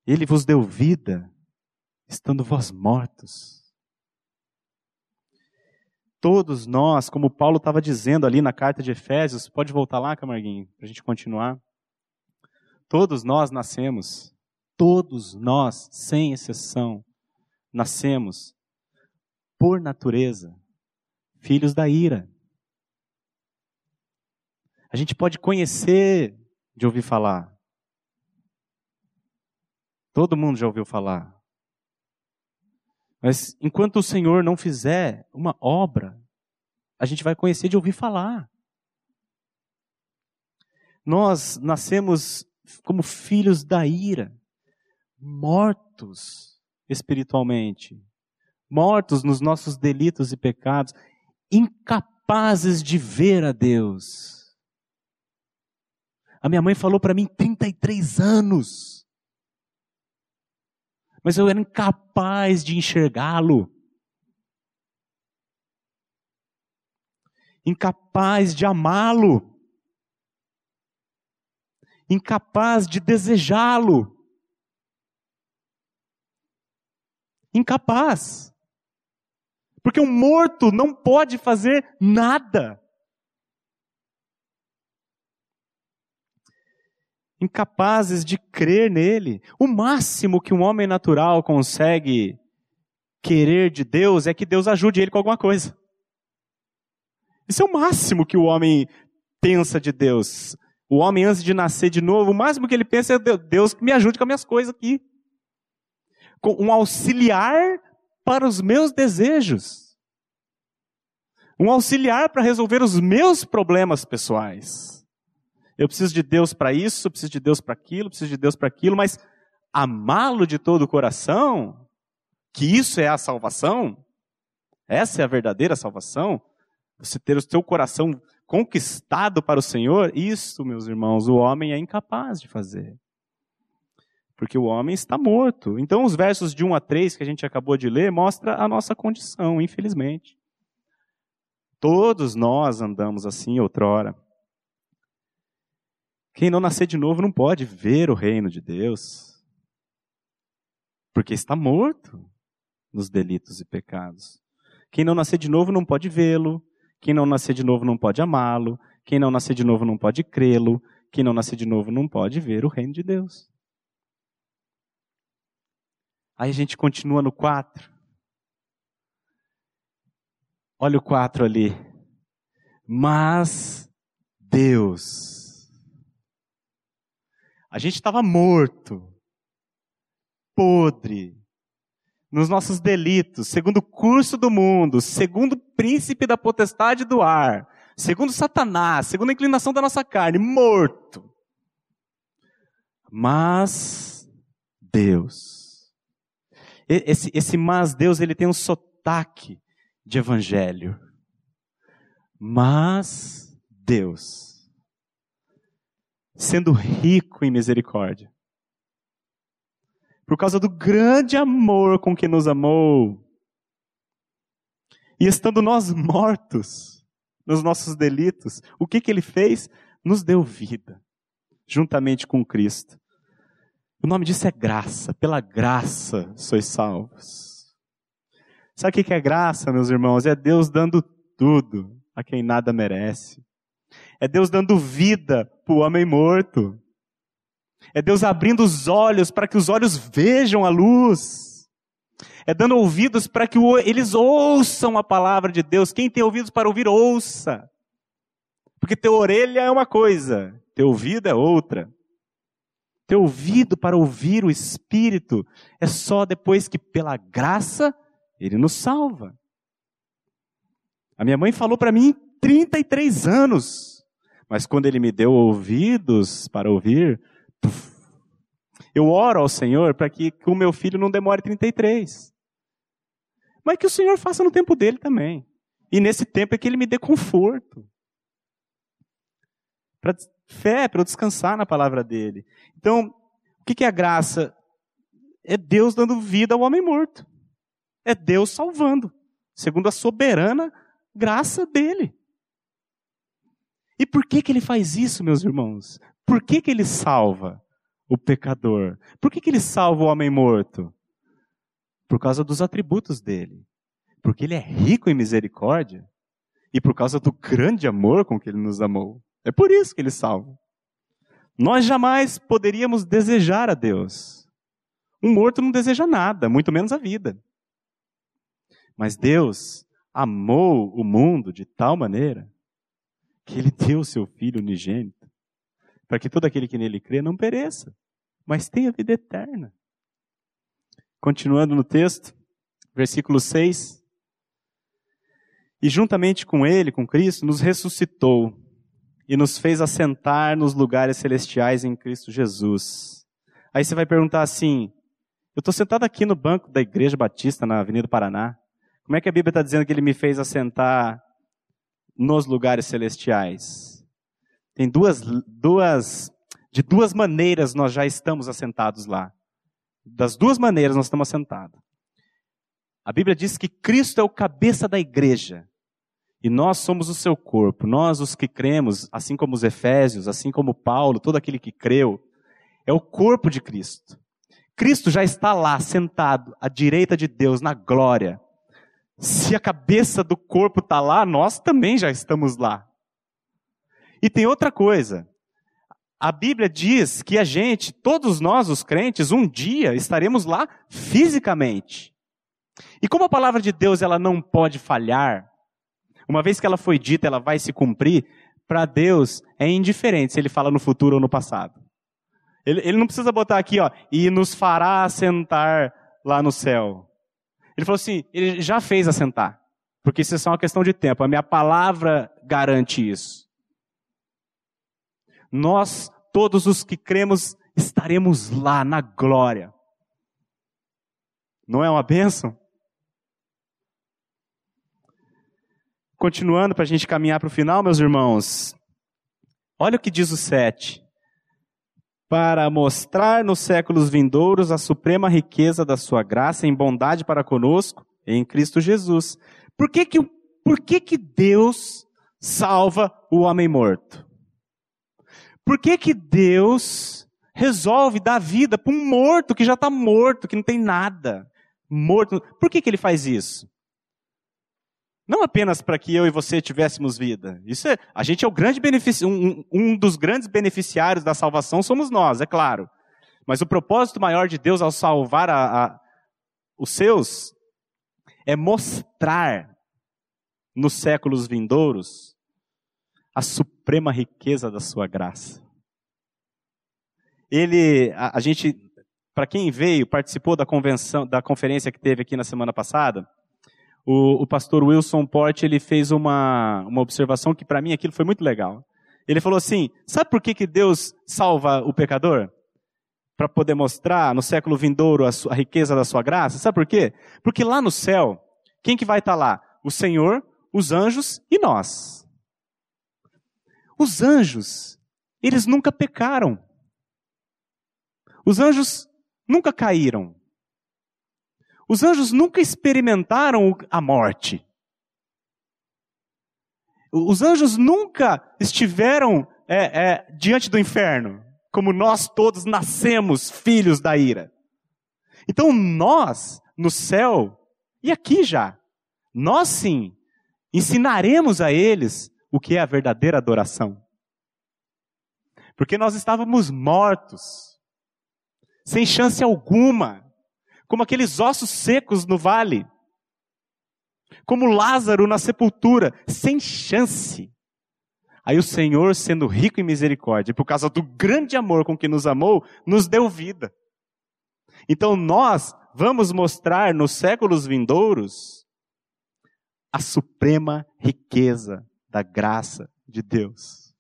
Ele vos deu vida, estando vós mortos. Todos nós, como Paulo estava dizendo ali na carta de Efésios, pode voltar lá, Camarguinho, para a gente continuar. Todos nós nascemos, todos nós, sem exceção, nascemos por natureza, filhos da ira. A gente pode conhecer de ouvir falar. Todo mundo já ouviu falar. Mas enquanto o Senhor não fizer uma obra, a gente vai conhecer de ouvir falar. Nós nascemos como filhos da ira, mortos espiritualmente mortos nos nossos delitos e pecados, incapazes de ver a Deus. A minha mãe falou para mim 33 anos. Mas eu era incapaz de enxergá-lo. Incapaz de amá-lo. Incapaz de desejá-lo. Incapaz. Porque um morto não pode fazer nada. Incapazes de crer nele. O máximo que um homem natural consegue querer de Deus é que Deus ajude ele com alguma coisa. Isso é o máximo que o homem pensa de Deus. O homem, antes de nascer de novo, o máximo que ele pensa é Deus me ajude com as minhas coisas aqui. Um auxiliar para os meus desejos. Um auxiliar para resolver os meus problemas pessoais. Eu preciso de Deus para isso, preciso de Deus para aquilo, preciso de Deus para aquilo, mas amá-lo de todo o coração, que isso é a salvação, essa é a verdadeira salvação, você ter o seu coração conquistado para o Senhor, isso, meus irmãos, o homem é incapaz de fazer porque o homem está morto. Então, os versos de 1 a 3 que a gente acabou de ler mostra a nossa condição, infelizmente. Todos nós andamos assim outrora. Quem não nascer de novo não pode ver o reino de Deus, porque está morto nos delitos e pecados. Quem não nascer de novo não pode vê-lo, quem não nascer de novo não pode amá-lo, quem não nascer de novo não pode crê-lo, quem não nascer de novo não pode ver o reino de Deus. Aí a gente continua no 4. Olha o 4 ali. Mas Deus a gente estava morto, podre, nos nossos delitos, segundo o curso do mundo, segundo o príncipe da potestade do ar, segundo Satanás, segundo a inclinação da nossa carne, morto. Mas Deus. Esse, esse mas Deus, ele tem um sotaque de evangelho. Mas Deus sendo rico em misericórdia. Por causa do grande amor com que nos amou. E estando nós mortos nos nossos delitos, o que, que ele fez? Nos deu vida, juntamente com Cristo. O nome disso é graça. Pela graça sois salvos. Sabe o que é graça, meus irmãos? É Deus dando tudo a quem nada merece. É Deus dando vida para o homem morto. É Deus abrindo os olhos para que os olhos vejam a luz. É dando ouvidos para que eles ouçam a palavra de Deus. Quem tem ouvidos para ouvir, ouça. Porque teu orelha é uma coisa, teu ouvido é outra. Teu ouvido para ouvir o Espírito é só depois que, pela graça, Ele nos salva. A minha mãe falou para mim 33 anos. Mas quando ele me deu ouvidos para ouvir, eu oro ao Senhor para que, que o meu filho não demore 33. Mas que o Senhor faça no tempo dele também. E nesse tempo é que ele me dê conforto. Para fé, para eu descansar na palavra dele. Então, o que é a graça? É Deus dando vida ao homem morto. É Deus salvando, segundo a soberana graça dele. E por que, que ele faz isso, meus irmãos? Por que, que ele salva o pecador? Por que, que ele salva o homem morto? Por causa dos atributos dele. Porque ele é rico em misericórdia e por causa do grande amor com que ele nos amou. É por isso que ele salva. Nós jamais poderíamos desejar a Deus. Um morto não deseja nada, muito menos a vida. Mas Deus amou o mundo de tal maneira que ele deu o seu Filho unigênito, para que todo aquele que nele crê não pereça, mas tenha vida eterna. Continuando no texto, versículo 6. E juntamente com ele, com Cristo, nos ressuscitou e nos fez assentar nos lugares celestiais em Cristo Jesus. Aí você vai perguntar assim: eu estou sentado aqui no banco da Igreja Batista na Avenida Paraná. Como é que a Bíblia está dizendo que ele me fez assentar nos lugares celestiais. Tem duas, duas, de duas maneiras nós já estamos assentados lá. Das duas maneiras nós estamos assentados. A Bíblia diz que Cristo é o cabeça da igreja. E nós somos o seu corpo. Nós, os que cremos, assim como os Efésios, assim como Paulo, todo aquele que creu, é o corpo de Cristo. Cristo já está lá, sentado, à direita de Deus, na glória. Se a cabeça do corpo está lá, nós também já estamos lá. E tem outra coisa. A Bíblia diz que a gente, todos nós, os crentes, um dia estaremos lá fisicamente. E como a palavra de Deus ela não pode falhar, uma vez que ela foi dita, ela vai se cumprir, para Deus é indiferente se ele fala no futuro ou no passado. Ele, ele não precisa botar aqui, ó, e nos fará sentar lá no céu. Ele falou assim: ele já fez assentar. Porque isso é só uma questão de tempo. A minha palavra garante isso. Nós, todos os que cremos, estaremos lá na glória. Não é uma bênção? Continuando para a gente caminhar para o final, meus irmãos. Olha o que diz o 7 para mostrar nos séculos vindouros a suprema riqueza da sua graça em bondade para conosco em Cristo Jesus. Por que, que Por que, que Deus salva o homem morto? Por que, que Deus resolve dar vida para um morto que já está morto, que não tem nada? Morto. Por que, que ele faz isso? Não apenas para que eu e você tivéssemos vida. Isso é, a gente é o grande um, um dos grandes beneficiários da salvação somos nós, é claro. Mas o propósito maior de Deus ao salvar a, a, os seus é mostrar nos séculos vindouros a suprema riqueza da sua graça. Ele, a, a gente, para quem veio, participou da convenção, da conferência que teve aqui na semana passada, o, o pastor Wilson Porte, ele fez uma, uma observação que para mim aquilo foi muito legal. Ele falou assim, sabe por que, que Deus salva o pecador? Para poder mostrar no século vindouro a, sua, a, riqueza da sua graça. Sabe por quê? Porque lá no céu, quem que vai estar tá lá? O Senhor, os anjos e nós. Os anjos, eles nunca pecaram. Os anjos nunca caíram. Os anjos nunca experimentaram a morte. Os anjos nunca estiveram é, é, diante do inferno, como nós todos nascemos filhos da ira. Então nós, no céu, e aqui já, nós sim, ensinaremos a eles o que é a verdadeira adoração. Porque nós estávamos mortos, sem chance alguma como aqueles ossos secos no vale, como Lázaro na sepultura, sem chance. Aí o Senhor, sendo rico em misericórdia, por causa do grande amor com que nos amou, nos deu vida. Então nós vamos mostrar nos séculos vindouros a suprema riqueza da graça de Deus.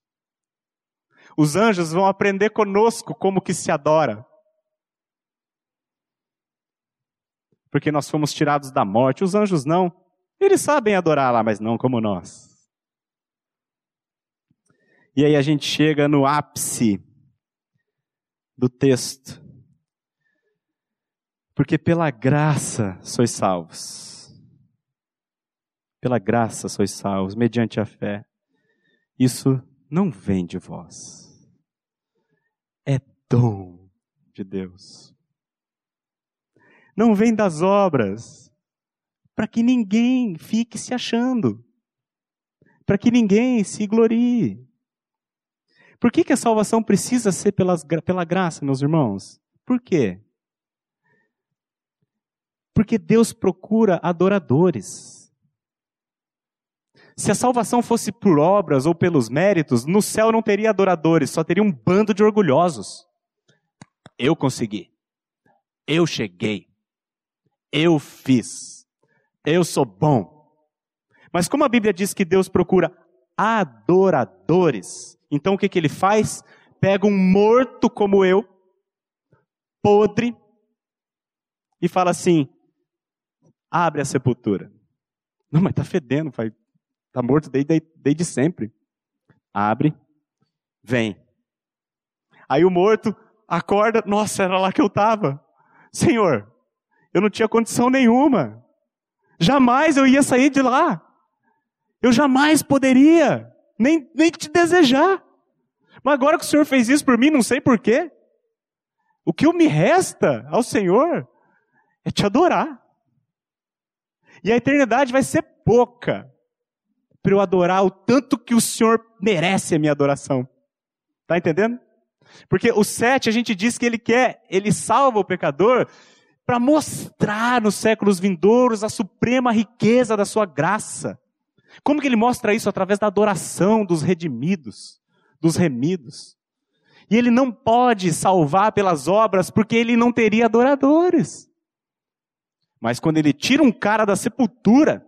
Os anjos vão aprender conosco como que se adora. Porque nós fomos tirados da morte. Os anjos não. Eles sabem adorar lá, mas não como nós. E aí a gente chega no ápice do texto. Porque pela graça sois salvos. Pela graça sois salvos, mediante a fé. Isso não vem de vós. É dom de Deus não vem das obras, para que ninguém fique se achando, para que ninguém se glorie. Por que, que a salvação precisa ser pela graça, meus irmãos? Por quê? Porque Deus procura adoradores. Se a salvação fosse por obras ou pelos méritos, no céu não teria adoradores, só teria um bando de orgulhosos. Eu consegui. Eu cheguei eu fiz, eu sou bom. Mas como a Bíblia diz que Deus procura adoradores, então o que, que ele faz? Pega um morto como eu, podre, e fala assim: abre a sepultura. Não, mas está fedendo, está morto desde, desde sempre. Abre, vem. Aí o morto acorda, nossa, era lá que eu estava. Senhor, eu não tinha condição nenhuma. Jamais eu ia sair de lá. Eu jamais poderia nem, nem te desejar. Mas agora que o Senhor fez isso por mim, não sei porquê. O que me resta ao Senhor é te adorar. E a eternidade vai ser pouca para eu adorar o tanto que o Senhor merece a minha adoração. Tá entendendo? Porque o sete a gente diz que ele quer, ele salva o pecador para mostrar nos séculos vindouros a suprema riqueza da sua graça. Como que ele mostra isso? Através da adoração dos redimidos, dos remidos. E ele não pode salvar pelas obras porque ele não teria adoradores. Mas quando ele tira um cara da sepultura,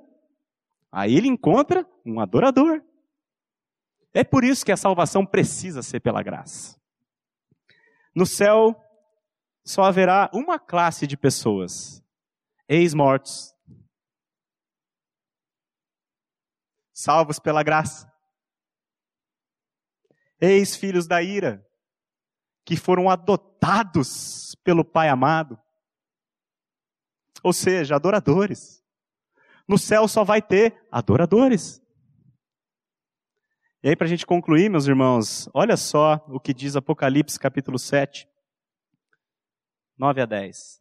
aí ele encontra um adorador. É por isso que a salvação precisa ser pela graça. No céu, só haverá uma classe de pessoas: ex-mortos, salvos pela graça, ex-filhos da ira, que foram adotados pelo Pai amado, ou seja, adoradores. No céu só vai ter adoradores. E aí, para a gente concluir, meus irmãos, olha só o que diz Apocalipse capítulo 7, 9 a 10.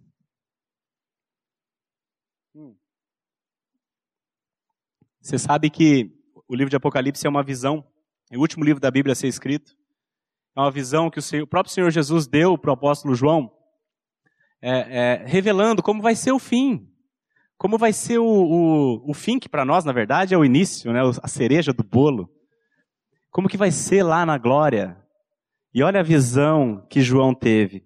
Hum. Você sabe que o livro de Apocalipse é uma visão, é o último livro da Bíblia a ser escrito. É uma visão que o, Senhor, o próprio Senhor Jesus deu para o apóstolo João, é, é, revelando como vai ser o fim. Como vai ser o, o, o fim, que para nós, na verdade, é o início, né, a cereja do bolo. Como que vai ser lá na glória? E olha a visão que João teve.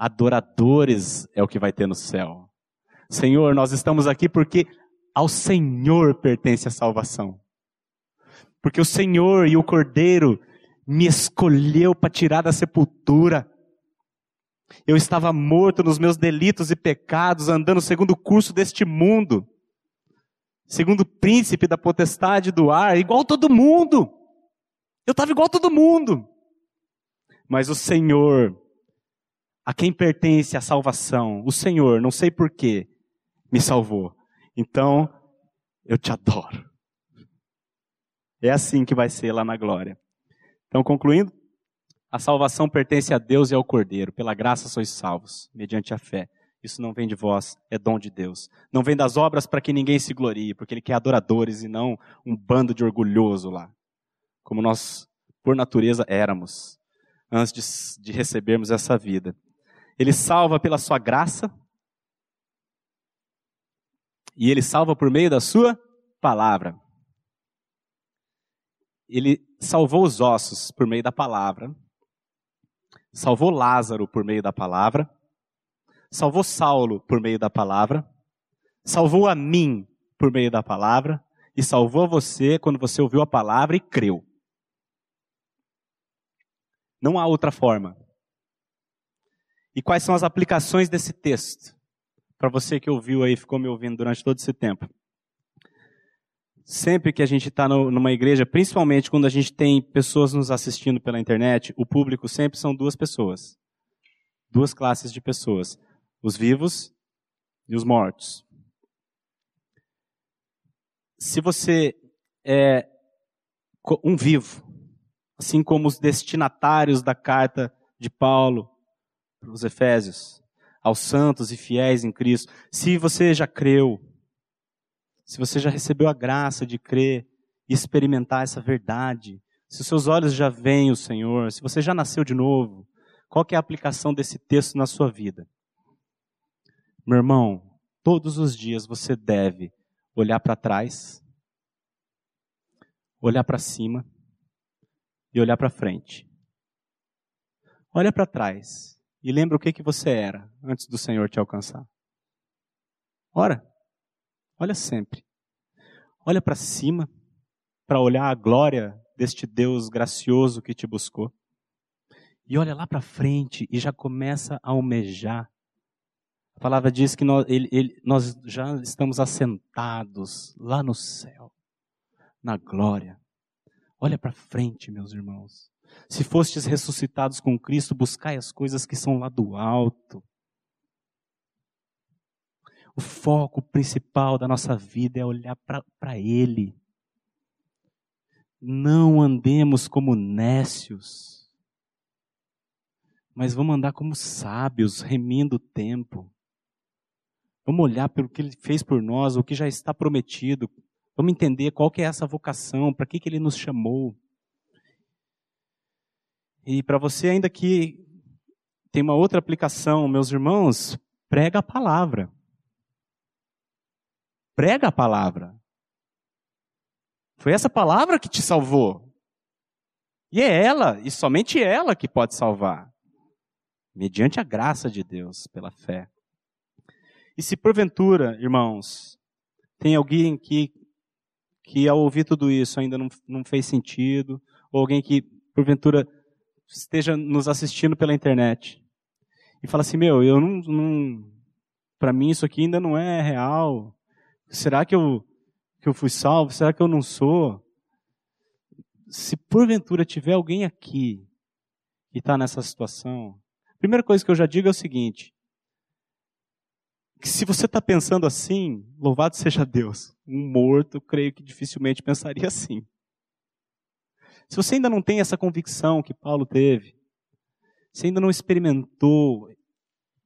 Adoradores é o que vai ter no céu. Senhor, nós estamos aqui porque ao Senhor pertence a salvação. Porque o Senhor e o Cordeiro me escolheu para tirar da sepultura. Eu estava morto nos meus delitos e pecados, andando segundo o curso deste mundo segundo o príncipe da potestade do ar, igual todo mundo. Eu estava igual todo mundo. Mas o Senhor, a quem pertence a salvação, o Senhor, não sei porquê, me salvou. Então, eu te adoro. É assim que vai ser lá na glória. Então, concluindo, a salvação pertence a Deus e ao Cordeiro. Pela graça sois salvos, mediante a fé. Isso não vem de vós, é dom de Deus. Não vem das obras para que ninguém se glorie, porque Ele quer adoradores e não um bando de orgulhoso lá, como nós, por natureza, éramos, antes de, de recebermos essa vida. Ele salva pela Sua graça, e Ele salva por meio da Sua palavra. Ele salvou os ossos por meio da palavra, salvou Lázaro por meio da palavra, salvou Saulo por meio da palavra, salvou a mim por meio da palavra, e salvou você quando você ouviu a palavra e creu. Não há outra forma. E quais são as aplicações desse texto? Para você que ouviu aí, ficou me ouvindo durante todo esse tempo. Sempre que a gente está numa igreja, principalmente quando a gente tem pessoas nos assistindo pela internet, o público sempre são duas pessoas. Duas classes de pessoas os vivos e os mortos. Se você é um vivo, assim como os destinatários da carta de Paulo para os Efésios, aos santos e fiéis em Cristo, se você já creu, se você já recebeu a graça de crer e experimentar essa verdade, se os seus olhos já veem o Senhor, se você já nasceu de novo, qual é a aplicação desse texto na sua vida? Meu irmão, todos os dias você deve olhar para trás, olhar para cima e olhar para frente. Olha para trás e lembra o que, que você era antes do Senhor te alcançar. Ora, olha sempre. Olha para cima para olhar a glória deste Deus gracioso que te buscou. E olha lá para frente e já começa a almejar a palavra diz que nós, ele, ele, nós já estamos assentados lá no céu, na glória. Olha para frente, meus irmãos. Se fostes ressuscitados com Cristo, buscai as coisas que são lá do alto. O foco principal da nossa vida é olhar para Ele. Não andemos como nécios, mas vamos andar como sábios, remindo o tempo. Vamos olhar pelo que ele fez por nós, o que já está prometido. Vamos entender qual que é essa vocação, para que, que ele nos chamou. E para você ainda que tem uma outra aplicação, meus irmãos, prega a palavra. Prega a palavra. Foi essa palavra que te salvou. E é ela, e somente ela que pode salvar. Mediante a graça de Deus, pela fé. E se porventura, irmãos, tem alguém que, que ao ouvir tudo isso ainda não, não fez sentido, ou alguém que porventura esteja nos assistindo pela internet e fala assim: Meu, eu não. não para mim isso aqui ainda não é real. Será que eu, que eu fui salvo? Será que eu não sou? Se porventura tiver alguém aqui que está nessa situação, a primeira coisa que eu já digo é o seguinte: que se você está pensando assim, louvado seja Deus. Um morto, creio que dificilmente pensaria assim. Se você ainda não tem essa convicção que Paulo teve, se ainda não experimentou,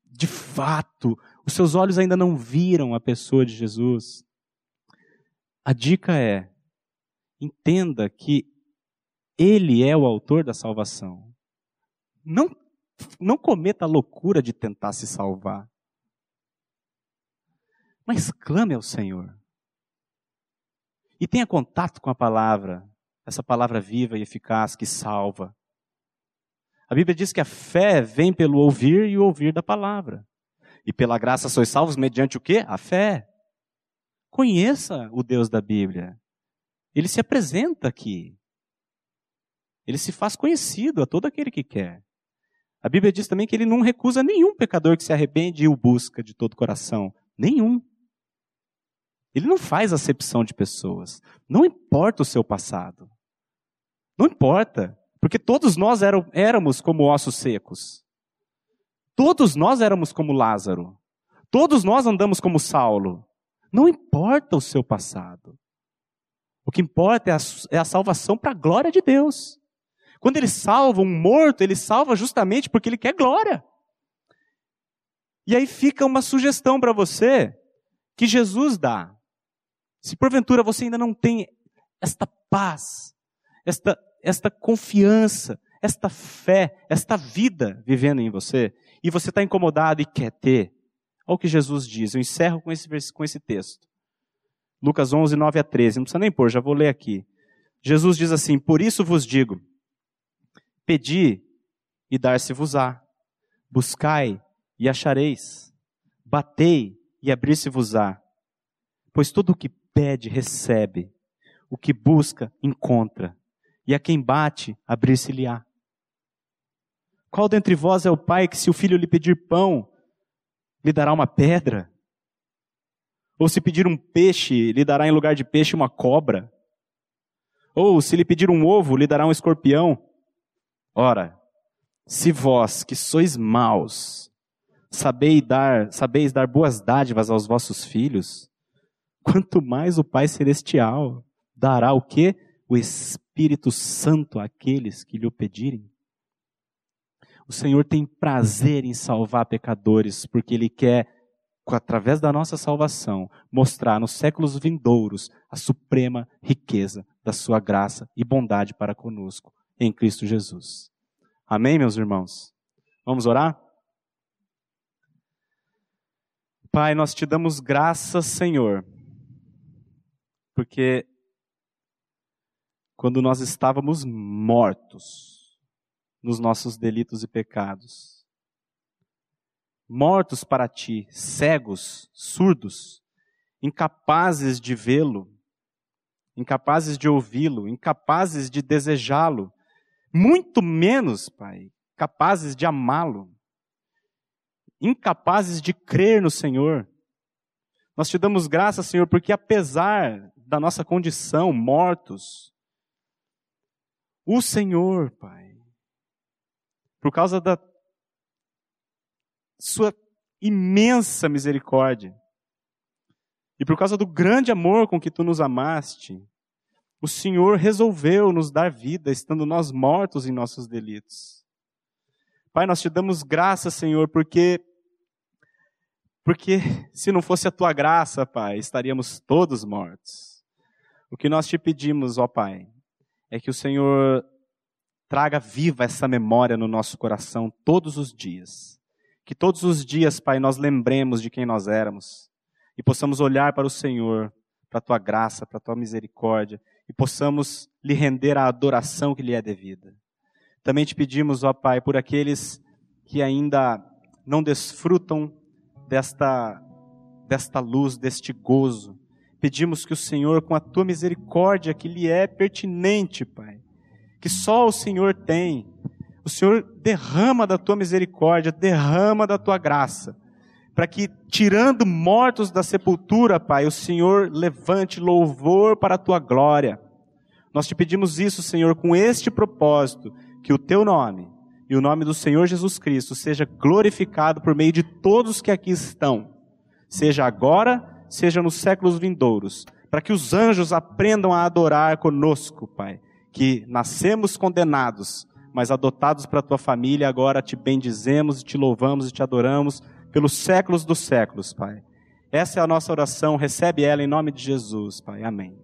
de fato, os seus olhos ainda não viram a pessoa de Jesus, a dica é: entenda que Ele é o autor da salvação. Não, não cometa a loucura de tentar se salvar. Mas clame ao Senhor. E tenha contato com a palavra essa palavra viva e eficaz que salva. A Bíblia diz que a fé vem pelo ouvir e o ouvir da palavra. E pela graça sois salvos mediante o quê? A fé. Conheça o Deus da Bíblia. Ele se apresenta aqui. Ele se faz conhecido a todo aquele que quer. A Bíblia diz também que ele não recusa nenhum pecador que se arrepende e o busca de todo coração. Nenhum. Ele não faz acepção de pessoas. Não importa o seu passado. Não importa, porque todos nós éramos como ossos secos. Todos nós éramos como Lázaro. Todos nós andamos como Saulo. Não importa o seu passado. O que importa é a, é a salvação para a glória de Deus. Quando ele salva um morto, ele salva justamente porque ele quer glória. E aí fica uma sugestão para você que Jesus dá. Se porventura você ainda não tem esta paz, esta, esta confiança, esta fé, esta vida vivendo em você, e você está incomodado e quer ter, olha o que Jesus diz. Eu encerro com esse, com esse texto. Lucas 11, 9 a 13. Não precisa nem pôr, já vou ler aqui. Jesus diz assim: Por isso vos digo, pedi e dar-se-vos-á, buscai e achareis, batei e abrir-se-vos-á. Pois todo o que pede, recebe, o que busca, encontra, e a quem bate, abrir-se-lhe-á. Qual dentre vós é o pai que, se o filho lhe pedir pão, lhe dará uma pedra? Ou se pedir um peixe, lhe dará em lugar de peixe uma cobra? Ou se lhe pedir um ovo, lhe dará um escorpião? Ora, se vós, que sois maus, sabeis dar, sabeis dar boas dádivas aos vossos filhos, quanto mais o Pai Celestial dará o quê? O Espírito Espírito Santo àqueles que lhe o pedirem. O Senhor tem prazer em salvar pecadores, porque Ele quer, através da nossa salvação, mostrar nos séculos vindouros a suprema riqueza da Sua graça e bondade para conosco, em Cristo Jesus. Amém, meus irmãos? Vamos orar? Pai, nós te damos graças, Senhor, porque quando nós estávamos mortos nos nossos delitos e pecados. Mortos para ti, cegos, surdos, incapazes de vê-lo, incapazes de ouvi-lo, incapazes de desejá-lo, muito menos, Pai, capazes de amá-lo, incapazes de crer no Senhor. Nós te damos graça, Senhor, porque apesar da nossa condição, mortos, o Senhor, Pai, por causa da Sua imensa misericórdia e por causa do grande amor com que Tu nos amaste, o Senhor resolveu nos dar vida, estando nós mortos em nossos delitos. Pai, nós te damos graça, Senhor, porque porque se não fosse a tua graça, Pai, estaríamos todos mortos. O que nós te pedimos, ó Pai, é que o Senhor traga viva essa memória no nosso coração todos os dias. Que todos os dias, Pai, nós lembremos de quem nós éramos e possamos olhar para o Senhor, para a tua graça, para a tua misericórdia e possamos lhe render a adoração que lhe é devida. Também te pedimos, ó Pai, por aqueles que ainda não desfrutam desta desta luz, deste gozo. Pedimos que o Senhor, com a tua misericórdia que lhe é pertinente, Pai, que só o Senhor tem, o Senhor derrama da tua misericórdia, derrama da tua graça, para que, tirando mortos da sepultura, Pai, o Senhor levante louvor para a tua glória. Nós te pedimos isso, Senhor, com este propósito, que o teu nome e o nome do Senhor Jesus Cristo seja glorificado por meio de todos que aqui estão, seja agora, seja nos séculos vindouros, para que os anjos aprendam a adorar conosco, Pai, que nascemos condenados, mas adotados para a tua família, agora te bendizemos, te louvamos e te adoramos pelos séculos dos séculos, Pai. Essa é a nossa oração, recebe ela em nome de Jesus, Pai. Amém.